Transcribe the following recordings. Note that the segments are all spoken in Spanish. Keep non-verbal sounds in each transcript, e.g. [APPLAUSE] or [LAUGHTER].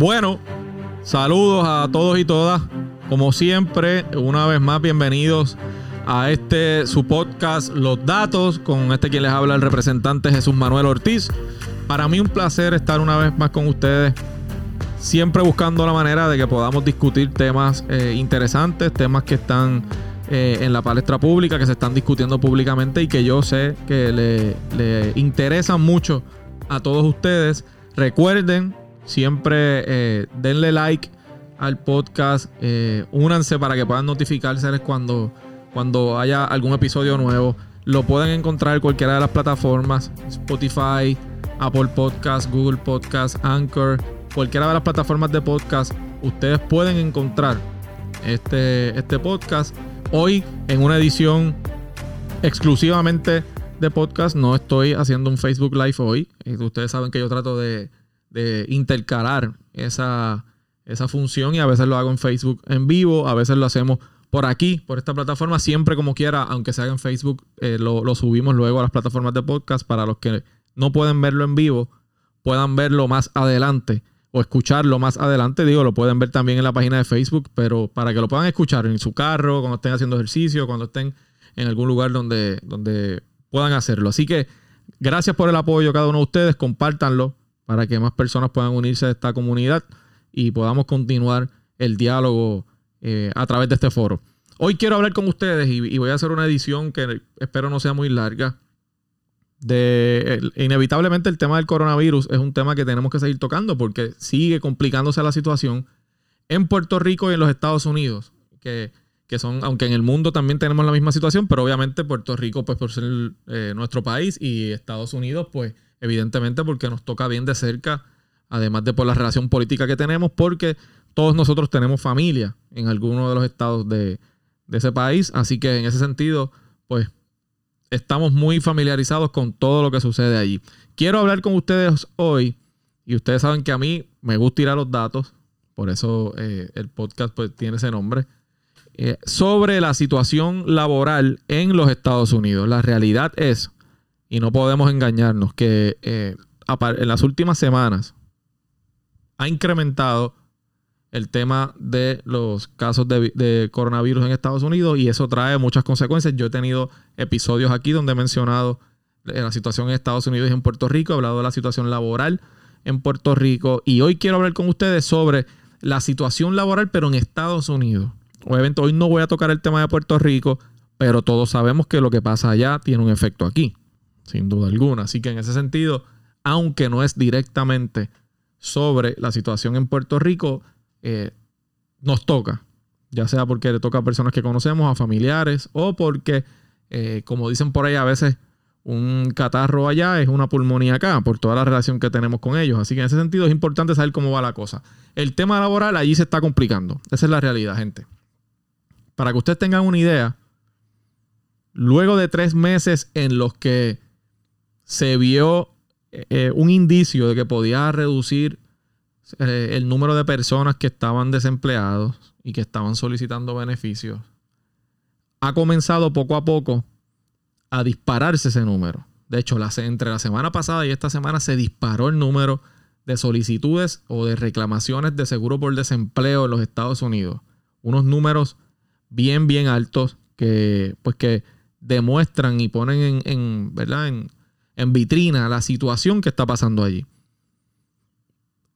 Bueno, saludos a todos y todas. Como siempre, una vez más, bienvenidos a este su podcast Los Datos, con este quien les habla el representante Jesús Manuel Ortiz. Para mí un placer estar una vez más con ustedes, siempre buscando la manera de que podamos discutir temas eh, interesantes, temas que están eh, en la palestra pública, que se están discutiendo públicamente y que yo sé que le, le interesan mucho a todos ustedes. Recuerden, siempre eh, denle like al podcast, eh, únanse para que puedan notificárseles cuando, cuando haya algún episodio nuevo. Lo pueden encontrar en cualquiera de las plataformas, Spotify, Apple Podcast, Google Podcast, Anchor, cualquiera de las plataformas de podcast. Ustedes pueden encontrar este, este podcast hoy en una edición exclusivamente de podcast. No estoy haciendo un Facebook Live hoy. Ustedes saben que yo trato de, intercalar esa, esa función y a veces lo hago en Facebook en vivo, a veces lo hacemos por aquí, por esta plataforma, siempre como quiera, aunque se haga en Facebook, eh, lo, lo, subimos luego a las plataformas de podcast para los que no pueden verlo en vivo, puedan verlo más adelante o escucharlo más adelante. Digo, lo pueden ver también en la página de Facebook, pero para que lo puedan escuchar en su carro, cuando estén haciendo ejercicio, cuando estén en algún lugar donde, donde puedan hacerlo. Así que gracias por el apoyo cada uno de ustedes, compártanlo para que más personas puedan unirse a esta comunidad y podamos continuar el diálogo eh, a través de este foro. Hoy quiero hablar con ustedes y, voy a hacer una edición que espero no sea muy larga. Inevitablemente el tema del coronavirus es un tema que tenemos que seguir tocando porque sigue complicándose la situación en Puerto Rico y en los Estados Unidos. Que que son, aunque en el mundo también tenemos la misma situación, pero obviamente Puerto Rico, pues por ser eh, nuestro país y Estados Unidos, pues evidentemente porque nos toca bien de cerca, además de por la relación política que tenemos, porque todos nosotros tenemos familia en alguno de los estados de, ese país, así que en ese sentido, pues estamos muy familiarizados con todo lo que sucede allí. Quiero hablar con ustedes hoy, y ustedes saben que a mí me gusta ir a los datos, por eso eh, el podcast pues, tiene ese nombre eh, sobre la situación laboral en los Estados Unidos. La realidad es, y no podemos engañarnos, que eh, en las últimas semanas ha incrementado el tema de los casos de, coronavirus en Estados Unidos y eso trae muchas consecuencias. Yo he tenido episodios aquí donde he mencionado la situación en Estados Unidos y en Puerto Rico, he hablado de la situación laboral en Puerto Rico y hoy quiero hablar con ustedes sobre la situación laboral pero en Estados Unidos. Obviamente hoy no voy a tocar el tema de Puerto Rico, pero todos sabemos que lo que pasa allá tiene un efecto aquí, sin duda alguna. Así que en ese sentido, aunque no es directamente sobre la situación en Puerto Rico, eh, nos toca, ya sea porque le toca a personas que conocemos, a familiares, o porque, eh, como dicen por ahí a veces, un catarro allá es una pulmonía acá, por toda la relación que tenemos con ellos. Así que en ese sentido es importante saber cómo va la cosa. El tema laboral allí se está complicando. Esa es la realidad, gente. Para que ustedes tengan una idea, luego de tres meses en los que se vio eh, un indicio de que podía reducir eh, el número de personas que estaban desempleados y que estaban solicitando beneficios, ha comenzado poco a poco a dispararse ese número. De hecho, entre la semana pasada y esta semana se disparó el número de solicitudes o de reclamaciones de seguro por desempleo en los Estados Unidos. Unos números bien, bien altos que, pues que demuestran y ponen en, ¿verdad? En, vitrina la situación que está pasando allí.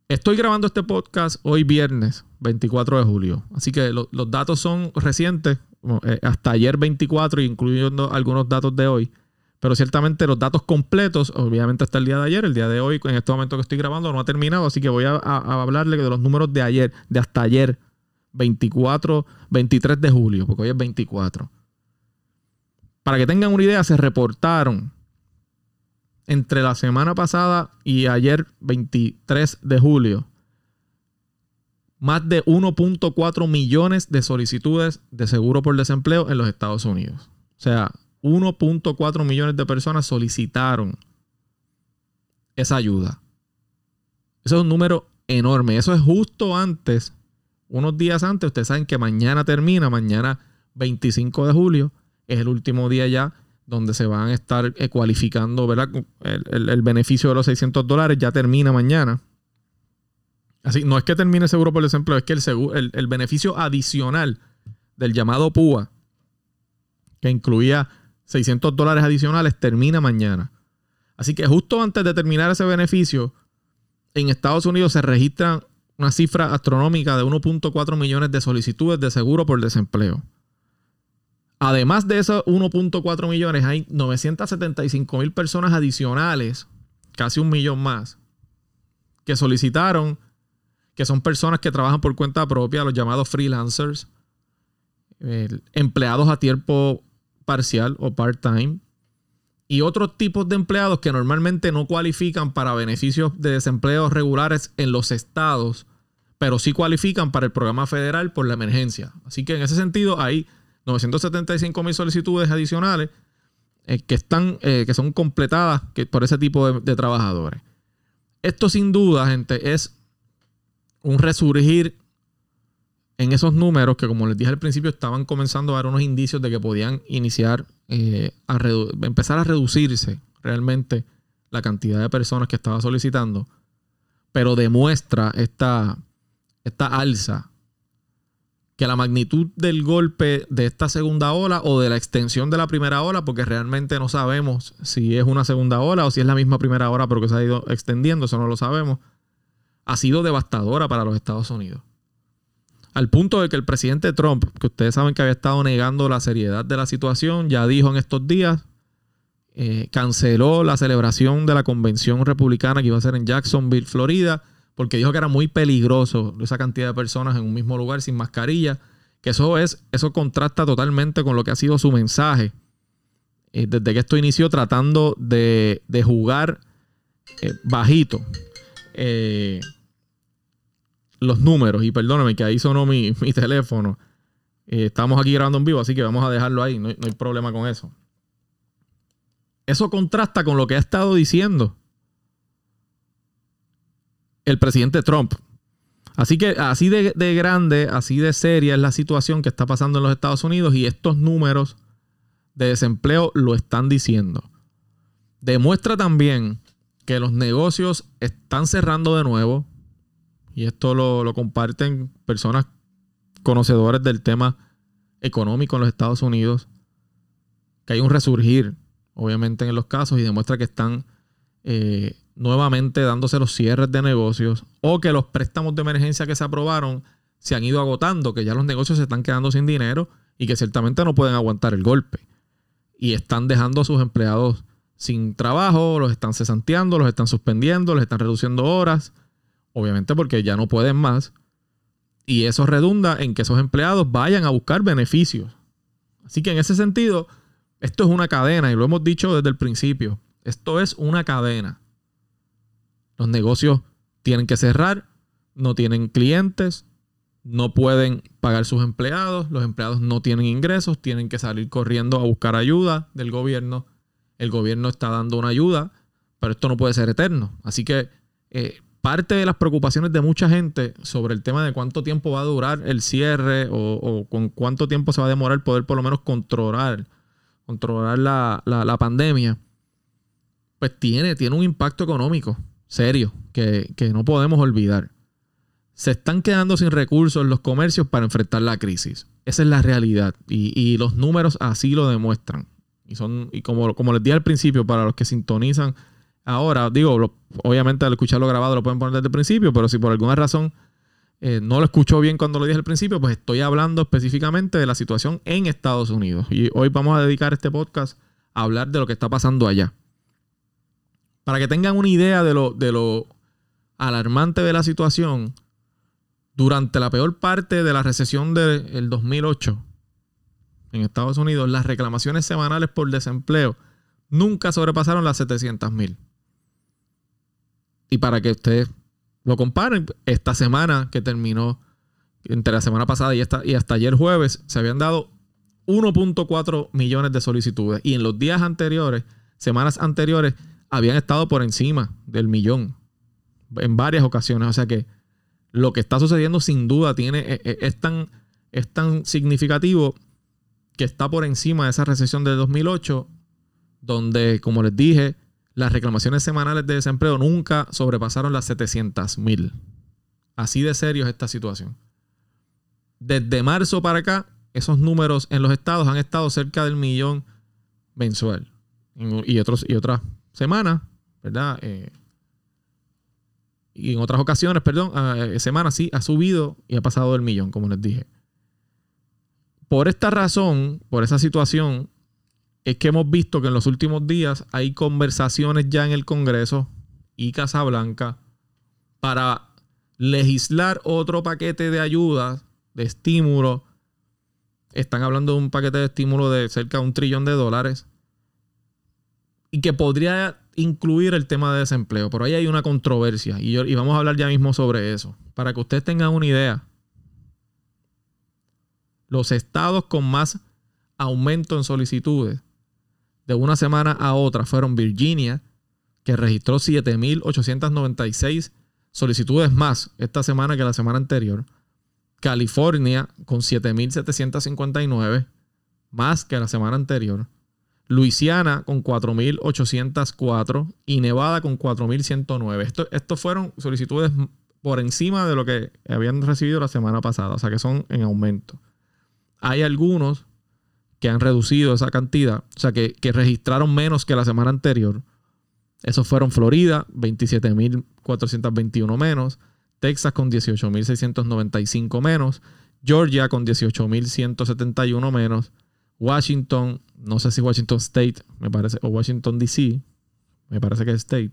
Estoy grabando este podcast hoy viernes 24 de julio, así que los datos son recientes, eh, hasta ayer 24, incluyendo algunos datos de hoy, pero ciertamente los datos completos, obviamente hasta el día de ayer, el día de hoy, en este momento que estoy grabando, no ha terminado, así que voy a, a hablarle de los números de ayer, de hasta ayer, 24, 23 de julio, porque hoy es 24. Para que tengan una idea, se reportaron entre la semana pasada y ayer, 23 de julio, más de 1.4 millones de solicitudes de seguro por desempleo en los Estados Unidos. O sea, 1.4 millones de personas solicitaron esa ayuda. Eso es un número enorme. Eso es justo antes unos días antes, ustedes saben que mañana termina, mañana 25 de julio, es el último día ya donde se van a estar eh, cualificando, ¿verdad? El, beneficio de los 600 dólares ya termina mañana. Así, no es que termine el seguro por desempleo, es que el, el, beneficio adicional del llamado PUA, que incluía 600 dólares adicionales, termina mañana. Así que justo antes de terminar ese beneficio, en Estados Unidos se registran una cifra astronómica de 1.4 millones de solicitudes de seguro por desempleo. Además de esos 1.4 millones, hay 975 mil personas adicionales, casi un millón más, que solicitaron, que son personas que trabajan por cuenta propia, los llamados freelancers, empleados a tiempo parcial o part-time, y otros tipos de empleados que normalmente no cualifican para beneficios de desempleo regulares en los estados, pero sí cualifican para el programa federal por la emergencia. Así que en ese sentido hay 975 mil solicitudes adicionales eh, que, están, eh, que son completadas por ese tipo de, trabajadores. Esto sin duda, gente, es un resurgir en esos números que, como les dije al principio, estaban comenzando a dar unos indicios de que podían iniciar eh, a empezar a reducirse realmente la cantidad de personas que estaba solicitando, pero demuestra esta, esta alza que la magnitud del golpe de esta segunda ola o de la extensión de la primera ola, porque realmente no sabemos si es una segunda ola o si es la misma primera ola, pero que se ha ido extendiendo, eso no lo sabemos, ha sido devastadora para los Estados Unidos. Al punto de que el presidente Trump, que ustedes saben que había estado negando la seriedad de la situación, ya dijo en estos días, eh, canceló la celebración de la convención republicana que iba a ser en Jacksonville, Florida, porque dijo que era muy peligroso esa cantidad de personas en un mismo lugar sin mascarilla, que eso es, eso contrasta totalmente con lo que ha sido su mensaje eh, desde que esto inició tratando de, jugar eh, bajito los números. Y perdóname que ahí sonó [LAUGHS] mi, teléfono. Eh, estamos aquí grabando en vivo, así que vamos a dejarlo ahí. No, hay problema con eso. Eso contrasta con lo que ha estado diciendo el presidente Trump. Así que así de, de, grande, así de seria es la situación que está pasando en los Estados Unidos y estos números de desempleo lo están diciendo. Demuestra también que los negocios están cerrando de nuevo, y esto lo, comparten personas conocedores del tema económico en los Estados Unidos, que hay un resurgir, obviamente, en los casos y demuestra que están eh, nuevamente dándose los cierres de negocios o que los préstamos de emergencia que se aprobaron se han ido agotando, que ya los negocios se están quedando sin dinero y que ciertamente no pueden aguantar el golpe. Y están dejando a sus empleados sin trabajo, los están cesanteando, los están suspendiendo, los están reduciendo horas obviamente porque ya no pueden más. Y eso redunda en que esos empleados vayan a buscar beneficios. Así que en ese sentido, esto es una cadena y lo hemos dicho desde el principio. Esto es una cadena. Los negocios tienen que cerrar, no tienen clientes, no pueden pagar sus empleados, los empleados no tienen ingresos, tienen que salir corriendo a buscar ayuda del gobierno. El gobierno está dando una ayuda, pero esto no puede ser eterno. Así que eh, parte de las preocupaciones de mucha gente sobre el tema de cuánto tiempo va a durar el cierre o, con cuánto tiempo se va a demorar poder por lo menos controlar, controlar la, pandemia, pues tiene, tiene un impacto económico serio que, no podemos olvidar. Se están quedando sin recursos los comercios para enfrentar la crisis. Esa es la realidad y, los números así lo demuestran. Y, son, y como, como les dije al principio, para los que sintonizan ahora, digo, obviamente al escucharlo grabado lo pueden poner desde el principio, pero si por alguna razón eh, no lo escuchó bien cuando lo dije al principio, pues estoy hablando específicamente de la situación en Estados Unidos. Y hoy vamos a dedicar este podcast a hablar de lo que está pasando allá. Para que tengan una idea de lo, de alarmante de la situación, durante la peor parte de la recesión del 2008 en Estados Unidos, las reclamaciones semanales por desempleo nunca sobrepasaron las 700 mil. Y para que ustedes lo comparen, esta semana que terminó, entre la semana pasada y, y hasta ayer jueves, se habían dado 1.4 millones de solicitudes. Y en los días anteriores, semanas anteriores, habían estado por encima del millón en varias ocasiones. O sea que lo que está sucediendo sin duda tiene, e, e, es, tan, es tan significativo que está por encima de esa recesión de 2008, donde, como les dije, las reclamaciones semanales de desempleo nunca sobrepasaron las 700 mil. Así de serio es esta situación. Desde marzo para acá, esos números en los estados han estado cerca del millón mensual. Y, otros, y otras semanas, ¿verdad? Eh, y en otras ocasiones, perdón, uh, semanas sí, ha subido y ha pasado del millón, como les dije. Por esta razón, por esa situación, es que hemos visto que en los últimos días hay conversaciones ya en el Congreso y Casa Blanca para legislar otro paquete de ayudas, de estímulo. Están hablando de un paquete de estímulo de cerca de un trillón de dólares y que podría incluir el tema de desempleo. Pero ahí hay una controversia y, y vamos a hablar ya mismo sobre eso. Para que ustedes tengan una idea, los estados con más aumento en solicitudes de una semana a otra fueron Virginia, que registró 7.896 solicitudes más esta semana que la semana anterior. California con 7.759, más que la semana anterior. Luisiana con 4.804 y Nevada con 4.109. Estos fueron solicitudes por encima de lo que habían recibido la semana pasada, o sea que son en aumento. Hay algunos que han reducido esa cantidad, o sea que, que registraron menos que la semana anterior. Esos fueron Florida, 27.421 menos, Texas con 18.695 menos, Georgia con 18.171 menos, Washington, no sé si Washington State, me parece, o Washington DC, me parece que es State,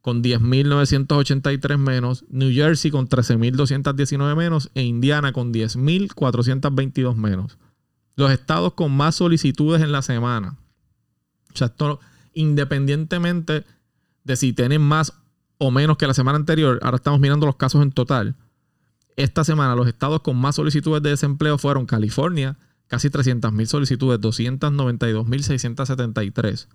con 10.983 menos, New Jersey con 13.219 menos e Indiana con 10.422 menos. Los estados con más solicitudes en la semana. O sea, esto independientemente de si tienen más o menos que la semana anterior, ahora estamos mirando los casos en total. Esta semana los estados con más solicitudes de desempleo fueron California, casi 300.000 solicitudes, 292.673.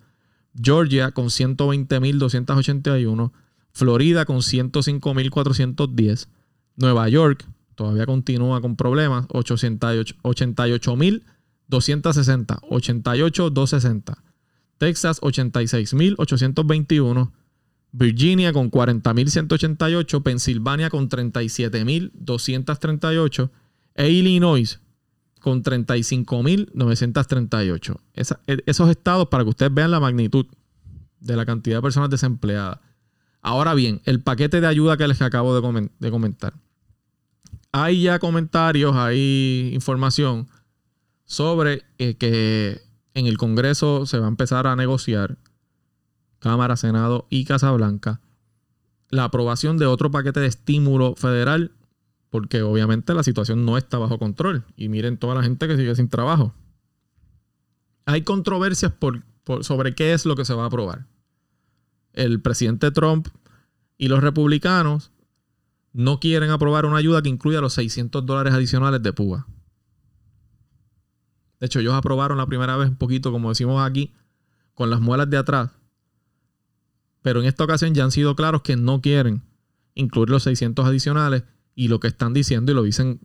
Georgia con 120.281. Florida con 105.410. Nueva York todavía continúa con problemas, 88.260. 88.260. Texas 86.821. Virginia con 40.188. Pensilvania con 37.238. E Illinois con 35.938. E, esos estados para que ustedes vean la magnitud de la cantidad de personas desempleadas. Ahora bien, el paquete de ayuda que les acabo de, comentar. Hay ya comentarios, hay información sobre eh, que en el Congreso se va a empezar a negociar, Cámara, Senado y Casa Blanca, la aprobación de otro paquete de estímulo federal porque obviamente la situación no está bajo control. Y miren toda la gente que sigue sin trabajo. Hay controversias sobre qué es lo que se va a aprobar. El presidente Trump y los republicanos no quieren aprobar una ayuda que incluya los 600 dólares adicionales de púa. De hecho, ellos aprobaron la primera vez un poquito, como decimos aquí, con las muelas de atrás. Pero en esta ocasión ya han sido claros que no quieren incluir los 600 adicionales y lo que están diciendo, y lo dicen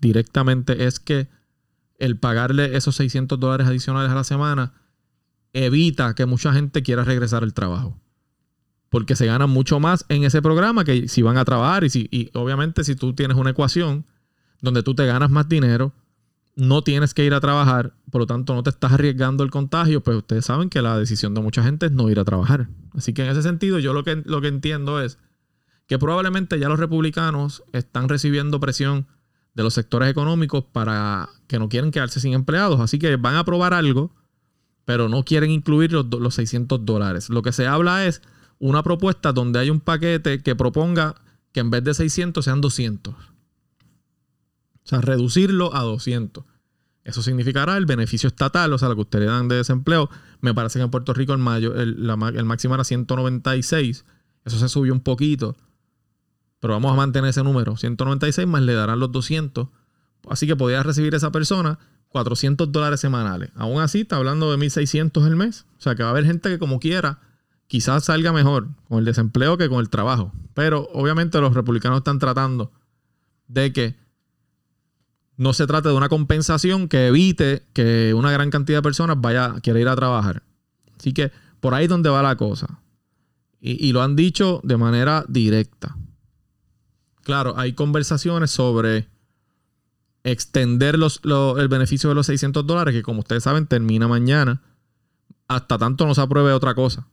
directamente, es que el pagarle esos 600 dólares adicionales a la semana evita que mucha gente quiera regresar al trabajo. Porque se gana mucho más en ese programa que si van a trabajar. Y, si, y obviamente si tú tienes una ecuación donde tú te ganas más dinero, no tienes que ir a trabajar, por lo tanto no te estás arriesgando el contagio, pues ustedes saben que la decisión de mucha gente es no ir a trabajar. Así que en ese sentido yo lo que, lo que entiendo es que probablemente ya los republicanos están recibiendo presión de los sectores económicos para que no quieren quedarse sin empleados. Así que van a aprobar algo, pero no quieren incluir los, los 600 dólares. Lo que se habla es una propuesta donde hay un paquete que proponga que en vez de 600 sean 200. O sea, reducirlo a 200. Eso significará el beneficio estatal, o sea, lo que ustedes dan de desempleo. Me parece que en Puerto Rico el, mayo, el, el máximo era 196. Eso se subió un poquito. Pero vamos a mantener ese número. 196 más le darán los 200. Así que podría recibir esa persona 400 dólares semanales. Aún así, está hablando de 1.600 el mes. O sea que va a haber gente que como quiera, quizás salga mejor con el desempleo que con el trabajo. Pero obviamente los republicanos están tratando de que no se trate de una compensación que evite que una gran cantidad de personas vaya, quiera ir a trabajar. Así que por ahí es donde va la cosa. y lo han dicho de manera directa claro, hay conversaciones sobre extender el beneficio de los 600 dólares, que como ustedes saben termina mañana, hasta tanto no se apruebe otra cosa.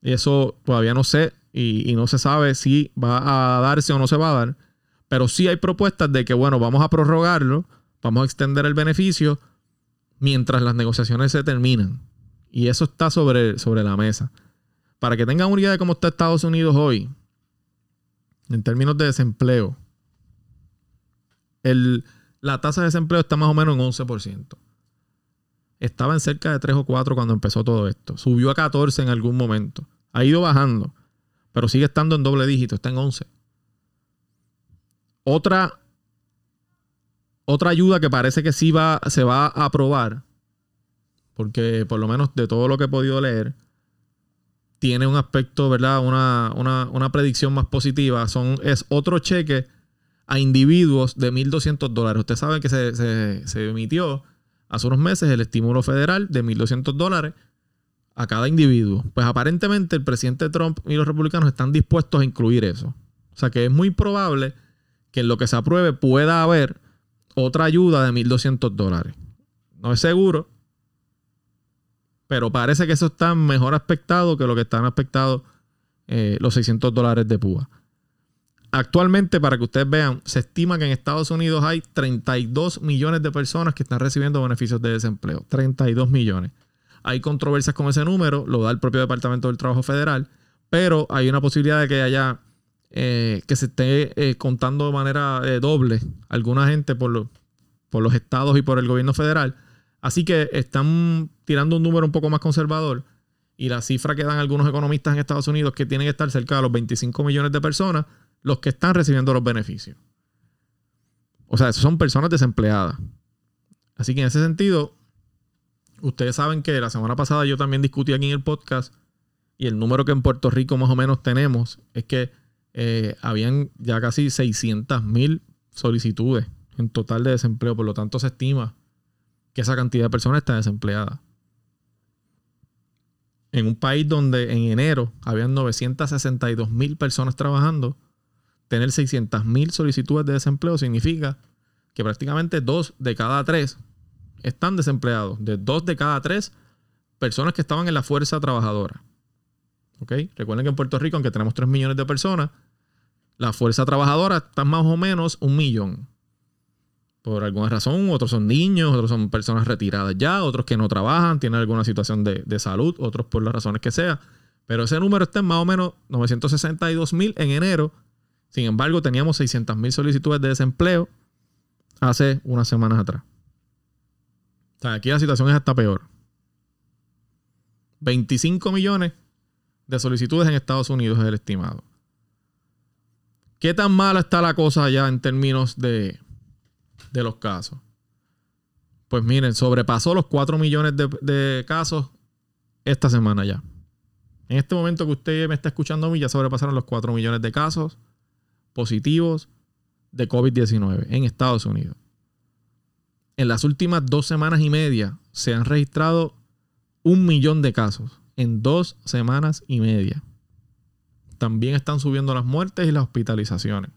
Y eso todavía no sé y, y, no se sabe si va a darse o no se va a dar. Pero sí hay propuestas de que, bueno, vamos a prorrogarlo, vamos a extender el beneficio mientras las negociaciones se terminan. Y eso está sobre, sobre la mesa. Para que tengan una idea de cómo está Estados Unidos hoy, en términos de desempleo, la tasa de desempleo está más o menos en 11%. Estaba en cerca de 3 o 4 cuando empezó todo esto. Subió a 14 en algún momento. Ha ido bajando, pero sigue estando en doble dígito, está en 11. Otra, otra ayuda que parece que sí va, se va a aprobar, porque por lo menos de todo lo que he podido leer, tiene un aspecto, ¿verdad? Una, una, predicción más positiva. Son, es otro cheque a individuos de 1.200 dólares. Usted sabe que se, se, emitió hace unos meses el estímulo federal de 1.200 dólares a cada individuo. Pues aparentemente el presidente Trump y los republicanos están dispuestos a incluir eso. O sea que es muy probable que en lo que se apruebe pueda haber otra ayuda de 1.200 dólares. No es seguro, pero parece que eso está mejor aspectado que lo que están aspectados eh, los 600 dólares de púa. Actualmente, para que ustedes vean, se estima que en Estados Unidos hay 32 millones de personas que están recibiendo beneficios de desempleo. 32 millones. Hay controversias con ese número, lo da el propio Departamento del Trabajo Federal, pero hay una posibilidad de que haya eh, que se esté eh, contando de manera doble alguna gente por, por los estados y por el gobierno federal Así que están tirando un número un poco más conservador y la cifra que dan algunos economistas en Estados Unidos que tienen que estar cerca de los 25 millones de personas los que están recibiendo los beneficios. O sea, son personas desempleadas. Así que en ese sentido, ustedes saben que la semana pasada yo también discutí aquí en el podcast y el número que en Puerto Rico más o menos tenemos es que eh, habían ya casi 600 mil solicitudes en total de desempleo. Por lo tanto, se estima que esa cantidad de personas está desempleada. En un país donde en enero habían 962 mil personas trabajando, tener 600 mil solicitudes de desempleo significa que prácticamente dos de cada tres están desempleados. De dos de cada tres personas que estaban en la fuerza trabajadora. ¿Ok? Recuerden que en Puerto Rico, aunque tenemos 3 millones de personas, la fuerza trabajadora está más o menos un millón por alguna razón, otros son niños, otros son personas retiradas ya, otros que no trabajan, tienen alguna situación de, salud, otros por las razones que sea. Pero ese número está en más o menos 962 mil en enero. Sin embargo, teníamos 600 mil solicitudes de desempleo hace unas semanas atrás. O sea, aquí la situación es hasta peor. 25 millones de solicitudes en Estados Unidos es el estimado. ¿Qué tan mala está la cosa allá en términos de, de los casos. Pues miren, sobrepasó los 4 millones de, casos esta semana ya. En este momento que usted me está escuchando a mí, ya sobrepasaron los 4 millones de casos positivos de COVID-19 en Estados Unidos. En las últimas dos semanas y media se han registrado un millón de casos en dos semanas y media. También están subiendo las muertes y las hospitalizaciones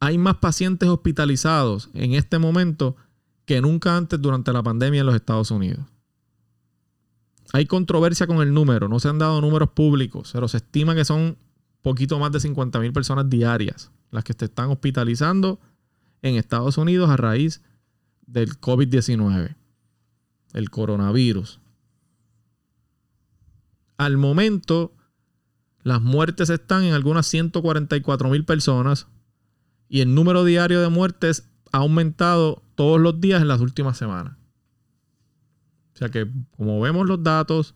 hay más pacientes hospitalizados en este momento que nunca antes durante la pandemia en los Estados Unidos. Hay controversia con el número, no se han dado números públicos, pero se estima que son poquito más de 50 mil personas diarias las que se están hospitalizando en Estados Unidos a raíz del COVID-19, el coronavirus. Al momento, las muertes están en algunas 144 mil personas, y el número diario de muertes ha aumentado todos los días en las últimas semanas. O sea que, como vemos los datos,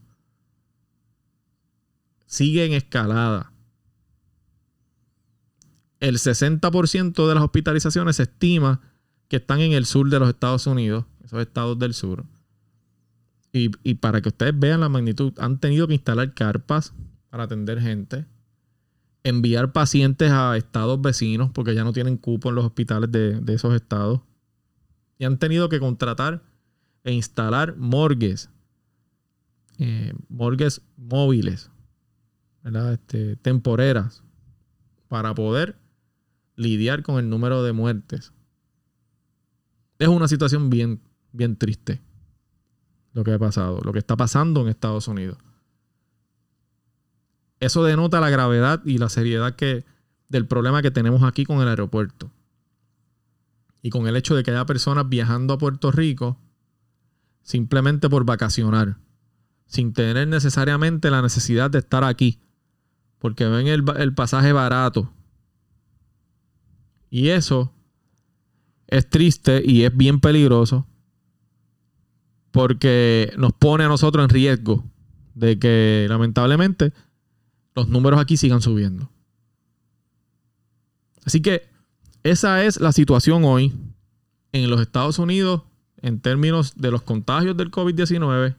sigue en escalada. El 60% de las hospitalizaciones se estima que están en el sur de los Estados Unidos, esos estados del sur. Y, y para que ustedes vean la magnitud, han tenido que instalar carpas para atender gente enviar pacientes a estados vecinos porque ya no tienen cupo en los hospitales de, esos estados. Y han tenido que contratar e instalar morgues, eh, morgues móviles. Este, temporeras, para poder lidiar con el número de muertes. Es una situación bien, bien triste lo que ha pasado, lo que está pasando en Estados Unidos. Eso denota la gravedad y la seriedad que, del problema que tenemos aquí con el aeropuerto. Y con el hecho de que haya personas viajando a Puerto Rico simplemente por vacacionar, sin tener necesariamente la necesidad de estar aquí, porque ven el, el pasaje barato. Y eso es triste y es bien peligroso porque nos pone a nosotros en riesgo de que lamentablemente los números aquí sigan subiendo. Así que esa es la situación hoy en los Estados Unidos en términos de los contagios del COVID-19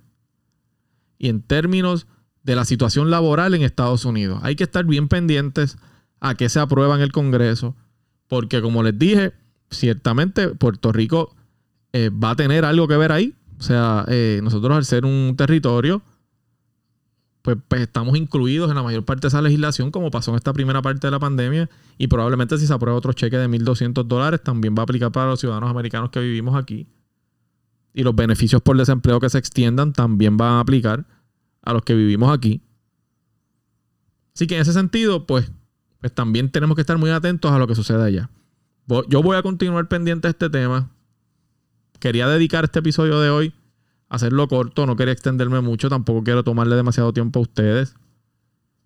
y en términos de la situación laboral en Estados Unidos. Hay que estar bien pendientes a qué se aprueba en el Congreso, porque como les dije, ciertamente Puerto Rico eh, va a tener algo que ver ahí. O sea, eh, nosotros al ser un territorio, pues, pues, estamos incluidos en la mayor parte de esa legislación, como pasó en esta primera parte de la pandemia, y probablemente si se aprueba otro cheque de 1.200 dólares, también va a aplicar para los ciudadanos americanos que vivimos aquí. Y los beneficios por desempleo que se extiendan también van a aplicar a los que vivimos aquí. Así que en ese sentido, pues, pues también tenemos que estar muy atentos a lo que sucede allá. Yo voy a continuar pendiente de este tema. Quería dedicar este episodio de hoy hacerlo corto, no quería extenderme mucho, tampoco quiero tomarle demasiado tiempo a ustedes.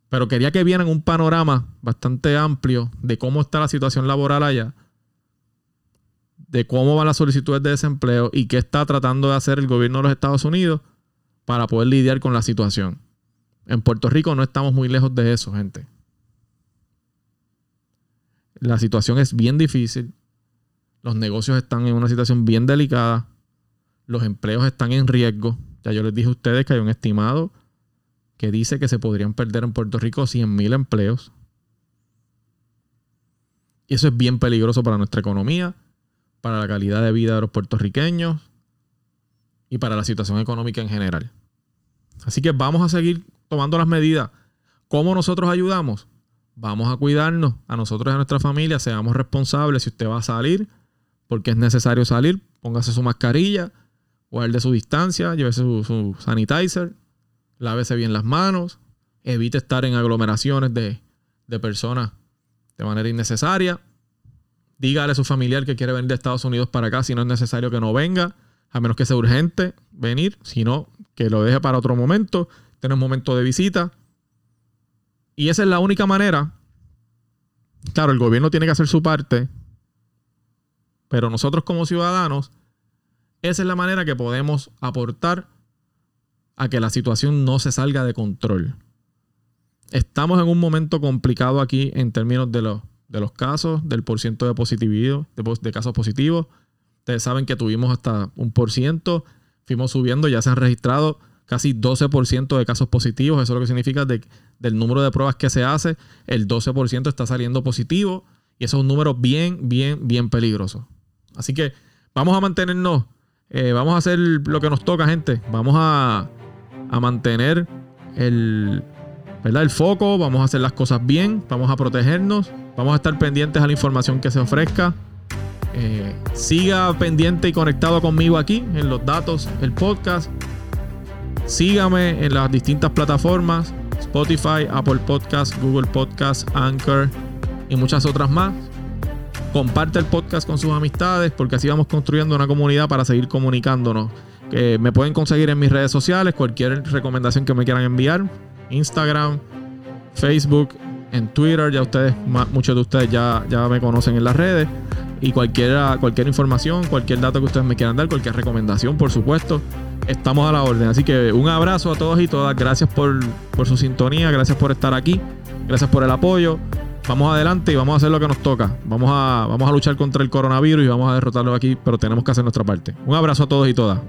Pero quería que vieran un panorama bastante amplio de cómo está la situación laboral allá, de cómo van las solicitudes de desempleo y qué está tratando de hacer el gobierno de los Estados Unidos para poder lidiar con la situación. En Puerto Rico no estamos muy lejos de eso, gente. La situación es bien difícil. Los negocios están en una situación bien delicada. Los empleos están en riesgo. Ya yo les dije a ustedes que hay un estimado que dice que se podrían perder en Puerto Rico 100.000 empleos. Y eso es bien peligroso para nuestra economía, para la calidad de vida de los puertorriqueños y para la situación económica en general. Así que vamos a seguir tomando las medidas. ¿Cómo nosotros ayudamos? Vamos a cuidarnos a nosotros y a nuestra familia, seamos responsables. Si usted va a salir, porque es necesario salir, póngase su mascarilla, guarde su distancia, llévese su, su sanitizer, lávese bien las manos, evite estar en aglomeraciones de, de personas de manera innecesaria. Dígale a su familiar que quiere venir de Estados Unidos para acá si no es necesario que no venga, a menos que sea urgente venir, si no, que lo deje para otro momento, tener un momento de visita. Y esa es la única manera. Claro, el gobierno tiene que hacer su parte, pero nosotros como ciudadanos, esa es la manera que podemos aportar a que la situación no se salga de control. Estamos en un momento complicado aquí en términos de los, casos, del porciento de positividad, de, casos positivos. Ustedes saben que tuvimos hasta un por ciento, fuimos subiendo, ya se han registrado casi 12% de casos positivos. Eso es lo que significa de, del número de pruebas que se hace, el 12% está saliendo positivo. Y eso es un número bien, bien, bien peligroso. Así que vamos a mantenernos, eh, vamos a hacer lo que nos toca, gente. Vamos a, mantener el, ¿verdad? el foco, vamos a hacer las cosas bien, vamos a protegernos, vamos a estar pendientes a la información que se ofrezca. Eh, siga pendiente y conectado conmigo aquí en los datos, el podcast. Sígame en las distintas plataformas, Spotify, Apple Podcast, Google Podcast, Anchor y muchas otras más. Comparte el podcast con sus amistades porque así vamos construyendo una comunidad para seguir comunicándonos. me pueden conseguir en mis redes sociales, cualquier recomendación que me quieran enviar, Instagram, Facebook, en Twitter, ya ustedes, muchos de ustedes ya, ya me conocen en las redes. Y cualquier, cualquier información, cualquier dato que ustedes me quieran dar, cualquier recomendación, por supuesto, estamos a la orden. Así que un abrazo a todos y todas. Gracias por, por su sintonía, gracias por estar aquí, gracias por el apoyo. Vamos adelante y vamos a hacer lo que nos toca. Vamos a, vamos a luchar contra el coronavirus y vamos a derrotarlo aquí, pero tenemos que hacer nuestra parte. Un abrazo a todos y todas.